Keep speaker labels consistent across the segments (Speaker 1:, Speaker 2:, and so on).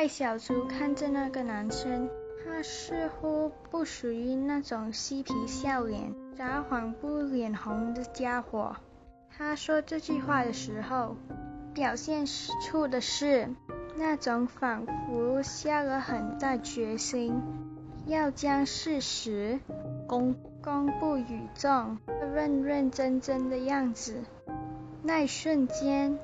Speaker 1: 赖小猪看着那个男生，他似乎不属于那种嬉皮笑脸、撒谎不脸红的家伙。他说这句话的时候，表现出的是那种仿佛下了很大决心，要将事实公公布于众、认认真真的样子。那一瞬间，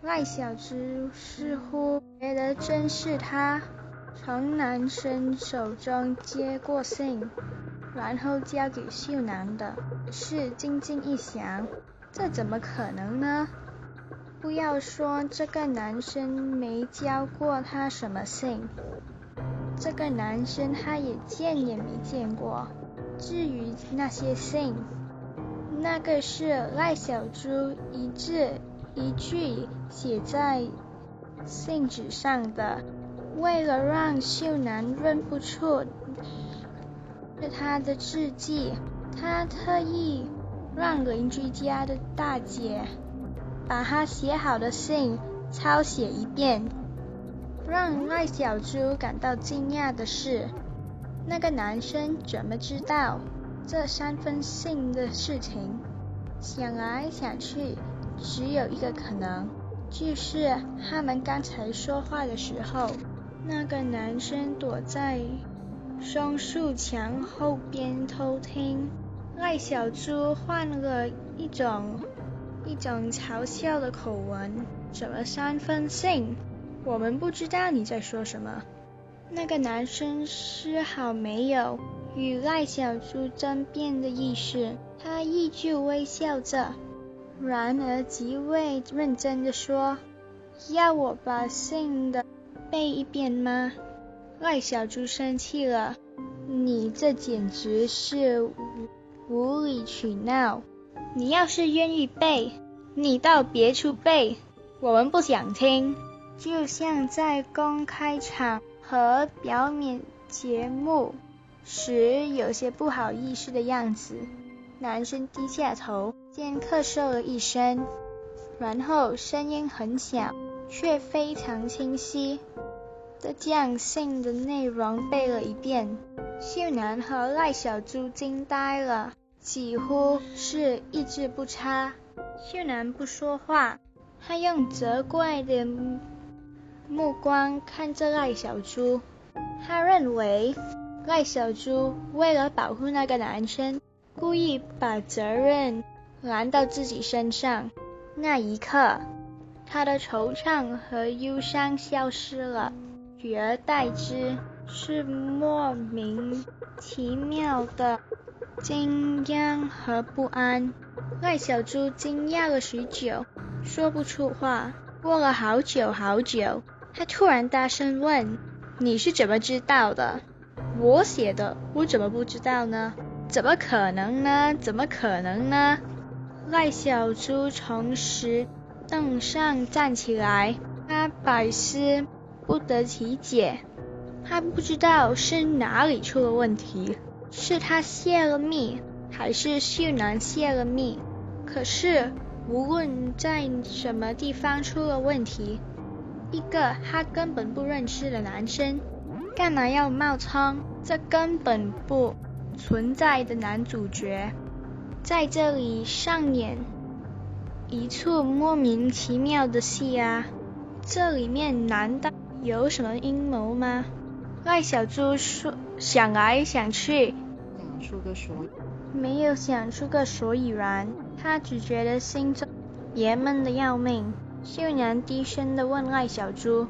Speaker 1: 赖小猪似乎觉得真是他从男生手中接过信，然后交给秀男的。是静静一想，这怎么可能呢？不要说这个男生没交过他什么信，这个男生他也见也没见过。至于那些信，那个是赖小猪一字一句写在信纸上的，为了让秀男认不出是他的字迹，他特意让邻居家的大姐把他写好的信抄写一遍。让赖小猪感到惊讶的是，那个男生怎么知道？这三封信的事情，想来想去，只有一个可能，就是他们刚才说话的时候，那个男生躲在松树墙后边偷听。赖小猪换了一种一种嘲笑的口吻：“怎么三封信？我们不知道你在说什么。”那个男生丝毫没有。与赖小猪争辩的意思，他依旧微笑着，然而极为认真的说：“要我把信的背一遍吗？”赖小猪生气了：“你这简直是无理取闹！你要是愿意背，你到别处背，我们不想听。”就像在公开场合表演节目。时有些不好意思的样子，男生低下头，先咳嗽了一声，然后声音很小，却非常清晰的将信的内容背了一遍。秀男和赖小猪惊呆了，几乎是一字不差。秀男不说话，他用责怪的目光看着赖小猪，他认为。赖小猪为了保护那个男生，故意把责任揽到自己身上。那一刻，他的惆怅和忧伤消失了，取而代之是莫名其妙的惊讶和不安。赖小猪惊讶了许久，说不出话。过了好久好久，他突然大声问：“你是怎么知道的？”我写的，我怎么不知道呢？怎么可能呢？怎么可能呢？赖小猪从石凳上站起来，他百思不得其解，他不知道是哪里出了问题，是他泄了密，还是秀男泄了密？可是无论在什么地方出了问题，一个他根本不认识的男生。干嘛要冒充这根本不存在的男主角，在这里上演一出莫名其妙的戏啊？这里面难道有什么阴谋吗？赖小猪说想来想去，
Speaker 2: 想出个所以，
Speaker 1: 没有想出个所以然，他只觉得心中憋闷的要命。秀娘低声的问赖小猪：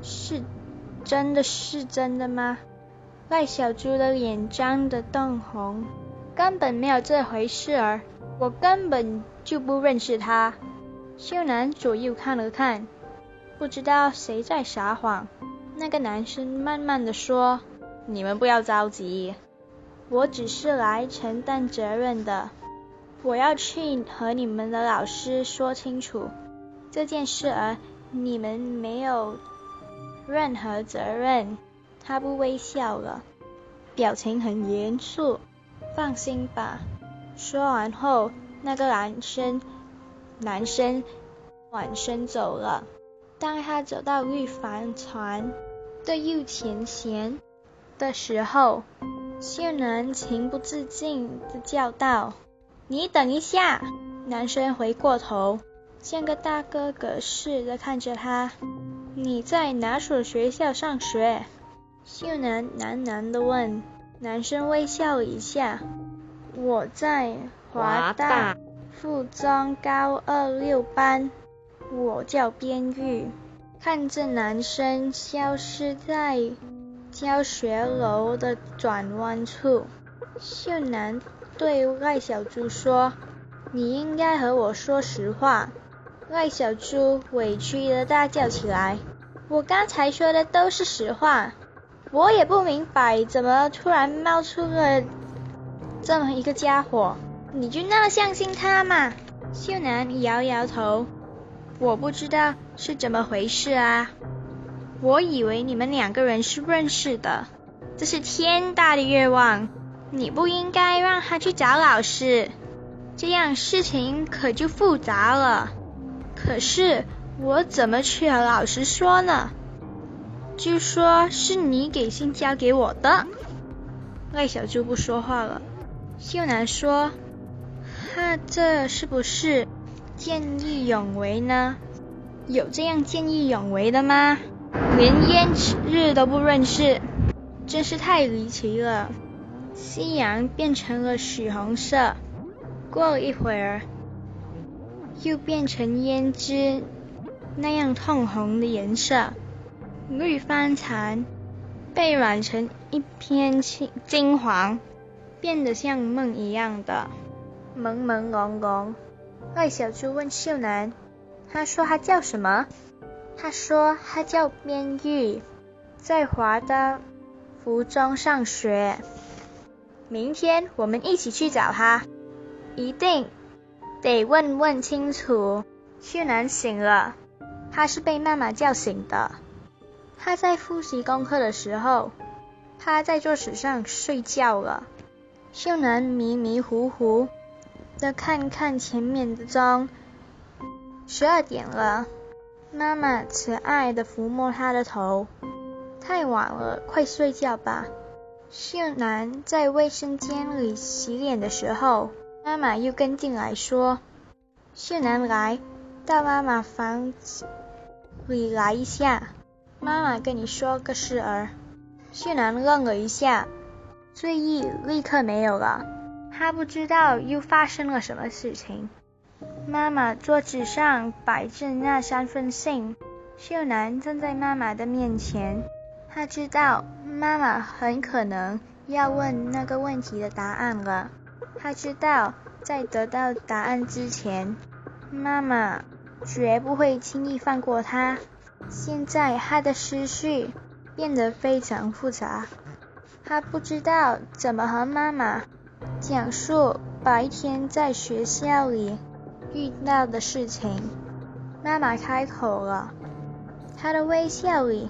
Speaker 1: 是？真的是真的吗？赖小猪的脸涨得通红，根本没有这回事儿，我根本就不认识他。秀男左右看了看，不知道谁在撒谎。那个男生慢慢的说：“你们不要着急，我只是来承担责任的。我要去和你们的老师说清楚这件事儿，你们没有。”任何责任，他不微笑了，表情很严肃。放心吧。说完后，那个男生男生转身走了。当他走到绿帆船的右前弦的时候，秀男情不自禁的叫道：“你等一下！”男生回过头，像个大哥哥似的看着他：“你在哪所学校上学？”秀男喃喃的问。男生微笑一下：“我在华大附中高二六班，我叫边玉。”看着男生消失在教学楼的转弯处，秀男对赖小猪说：“你应该和我说实话。”赖小猪委屈的大叫起来：“我刚才说的都是实话，我也不明白怎么突然冒出了这么一个家伙，你就那么相信他吗？”秀男摇摇头。我不知道是怎么回事啊！我以为你们两个人是认识的，这是天大的愿望！你不应该让他去找老师，这样事情可就复杂了。可是我怎么去和老师说呢？据说是你给信交给我的。赖小猪不说话了。秀男说：“哈这是不是？”见义勇为呢？有这样见义勇为的吗？连烟日都不认识，真是太离奇了。夕阳变成了血红色，过了一会儿，又变成胭脂那样通红的颜色。绿帆蚕被染成一片金金黄，变得像梦一样的朦朦胧胧。赖小猪问秀男：“他说他叫什么？”他说他叫边玉，在华的福中上学。明天我们一起去找他，一定得问问清楚。秀男醒了，他是被妈妈叫醒的。他在复习功课的时候，趴在桌子上睡觉了。秀男迷迷糊糊。的看看前面的钟，十二点了。妈妈慈爱的抚摸他的头。太晚了，快睡觉吧。秀男在卫生间里洗脸的时候，妈妈又跟进来说：“秀男来到妈妈房子里来一下，妈妈跟你说个事儿。”秀男愣了一下，醉意立刻没有了。他不知道又发生了什么事情。妈妈桌子上摆着那三封信，秀男站在妈妈的面前。他知道妈妈很可能要问那个问题的答案了。他知道在得到答案之前，妈妈绝不会轻易放过他。现在他的思绪变得非常复杂。他不知道怎么和妈妈。讲述白天在学校里遇到的事情。妈妈开口了，她的微笑里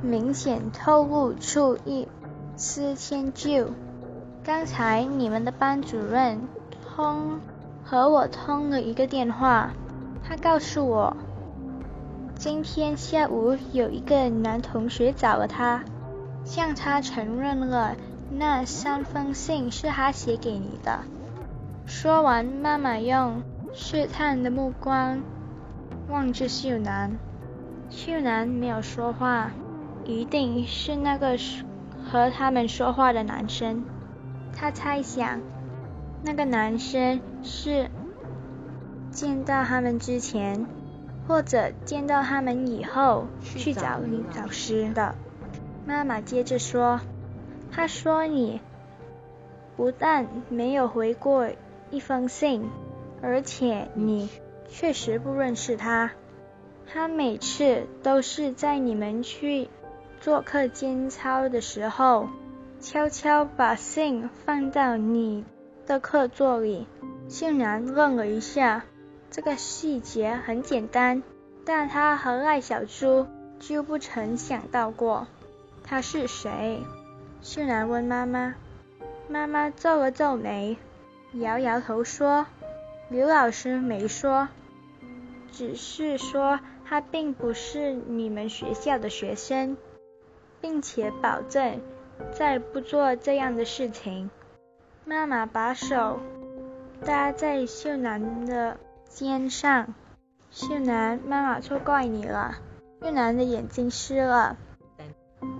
Speaker 1: 明显透露出一丝迁就。刚才你们的班主任通和我通了一个电话，他告诉我，今天下午有一个男同学找了他，向他承认了。那三封信是他写给你的。说完，妈妈用试探的目光望着秀男。秀男没有说话，一定是那个和他们说话的男生。他猜想，那个男生是见到他们之前，或者见到他们以后去找女老师的。妈妈接着说。他说：“你不但没有回过一封信，而且你确实不认识他。他每次都是在你们去做课间操的时候，悄悄把信放到你的课桌里。”竟然愣了一下。这个细节很简单，但他和赖小猪就不曾想到过他是谁。秀男问妈妈，妈妈皱了皱眉，摇摇头说：“刘老师没说，只是说他并不是你们学校的学生。”并且保证再不做这样的事情。妈妈把手搭在秀男的肩上，秀男，妈妈错怪你了。秀男的眼睛湿了，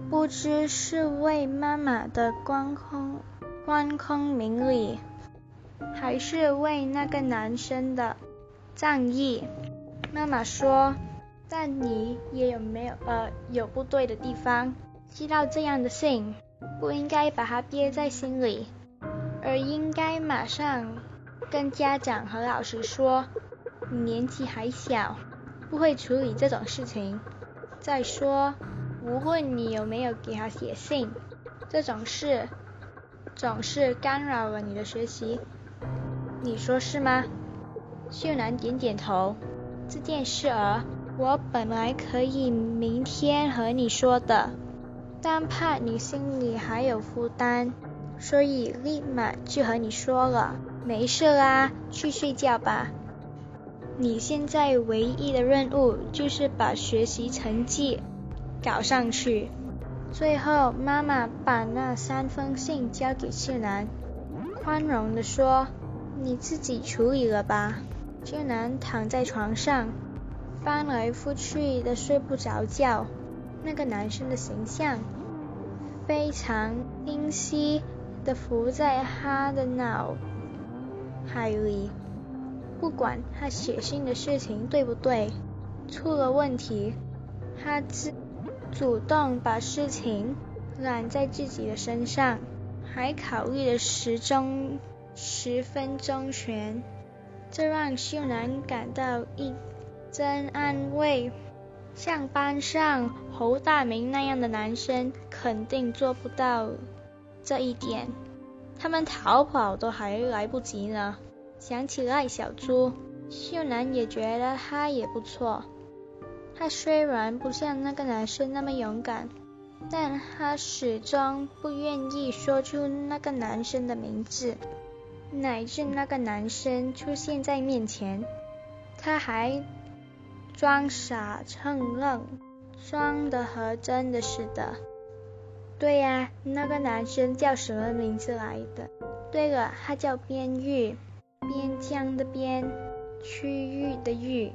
Speaker 1: 不知是为妈妈的关空关空明理，还是为那个男生的仗义。妈妈说，但你也有没有呃有不对的地方？寄到这样的信，不应该把它憋在心里。而应该马上跟家长和老师说，你年纪还小，不会处理这种事情。再说，无论你有没有给他写信，这种事总是干扰了你的学习，你说是吗？秀男点点头。这件事儿，我本来可以明天和你说的，但怕你心里还有负担。所以立马就和你说了，没事啦，去睡觉吧。你现在唯一的任务就是把学习成绩搞上去。最后，妈妈把那三封信交给秀男，宽容的说：“你自己处理了吧。”秀男躺在床上，翻来覆去的睡不着觉。那个男生的形象非常清晰。的浮在他的脑海里，不管他写信的事情对不对，出了问题，他自主动把事情揽在自己的身上，还考虑的十中十分钟全，这让秀男感到一真安慰。像班上侯大明那样的男生，肯定做不到。这一点，他们逃跑都还来不及呢。想起赖小猪，秀男也觉得他也不错。他虽然不像那个男生那么勇敢，但他始终不愿意说出那个男生的名字，乃至那个男生出现在面前，他还装傻充愣，装的和真的似的。对呀，那个男生叫什么名字来的？对了，他叫边玉，边疆的边，区域的域。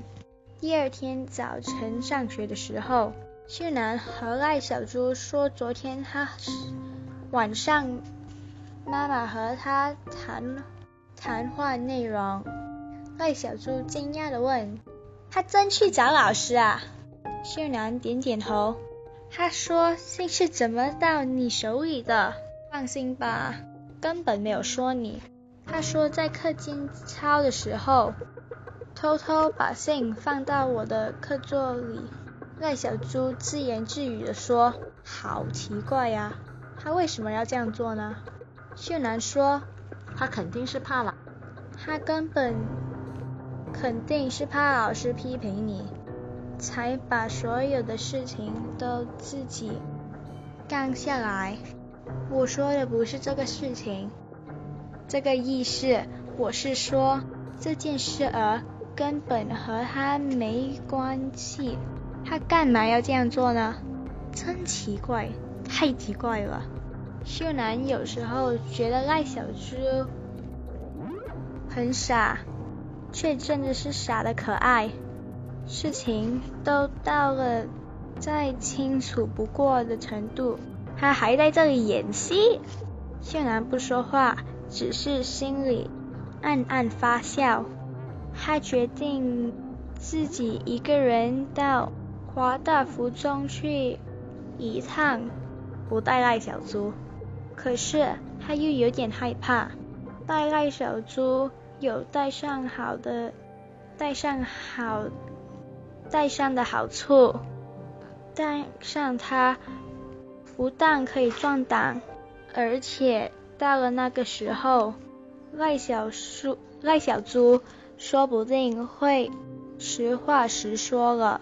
Speaker 1: 第二天早晨上学的时候，秀男和赖小猪说昨天他晚上妈妈和他谈谈话内容。赖小猪惊讶的问：“他真去找老师啊？”秀男点点头。他说信是怎么到你手里的？放心吧，根本没有说你。他说在课间操的时候，偷偷把信放到我的课桌里。赖小猪自言自语地说：“好奇怪呀，他为什么要这样做呢？”秀男说：“
Speaker 2: 他肯定是怕了。
Speaker 1: 他根本肯定是怕老师批评你。”才把所有的事情都自己干下来。我说的不是这个事情，这个意思，我是说这件事儿根本和他没关系。他干嘛要这样做呢？真奇怪，太奇怪了。秀男有时候觉得赖小猪很傻，却真的是傻的可爱。事情都到了再清楚不过的程度，他还在这里演戏。秀男不说话，只是心里暗暗发笑。他决定自己一个人到华大福中去一趟，不带赖小猪。可是他又有点害怕，带赖小猪有带上好的，带上好。带上的好处，带上它不但可以壮胆，而且到了那个时候，赖小叔、赖小猪说不定会实话实说了。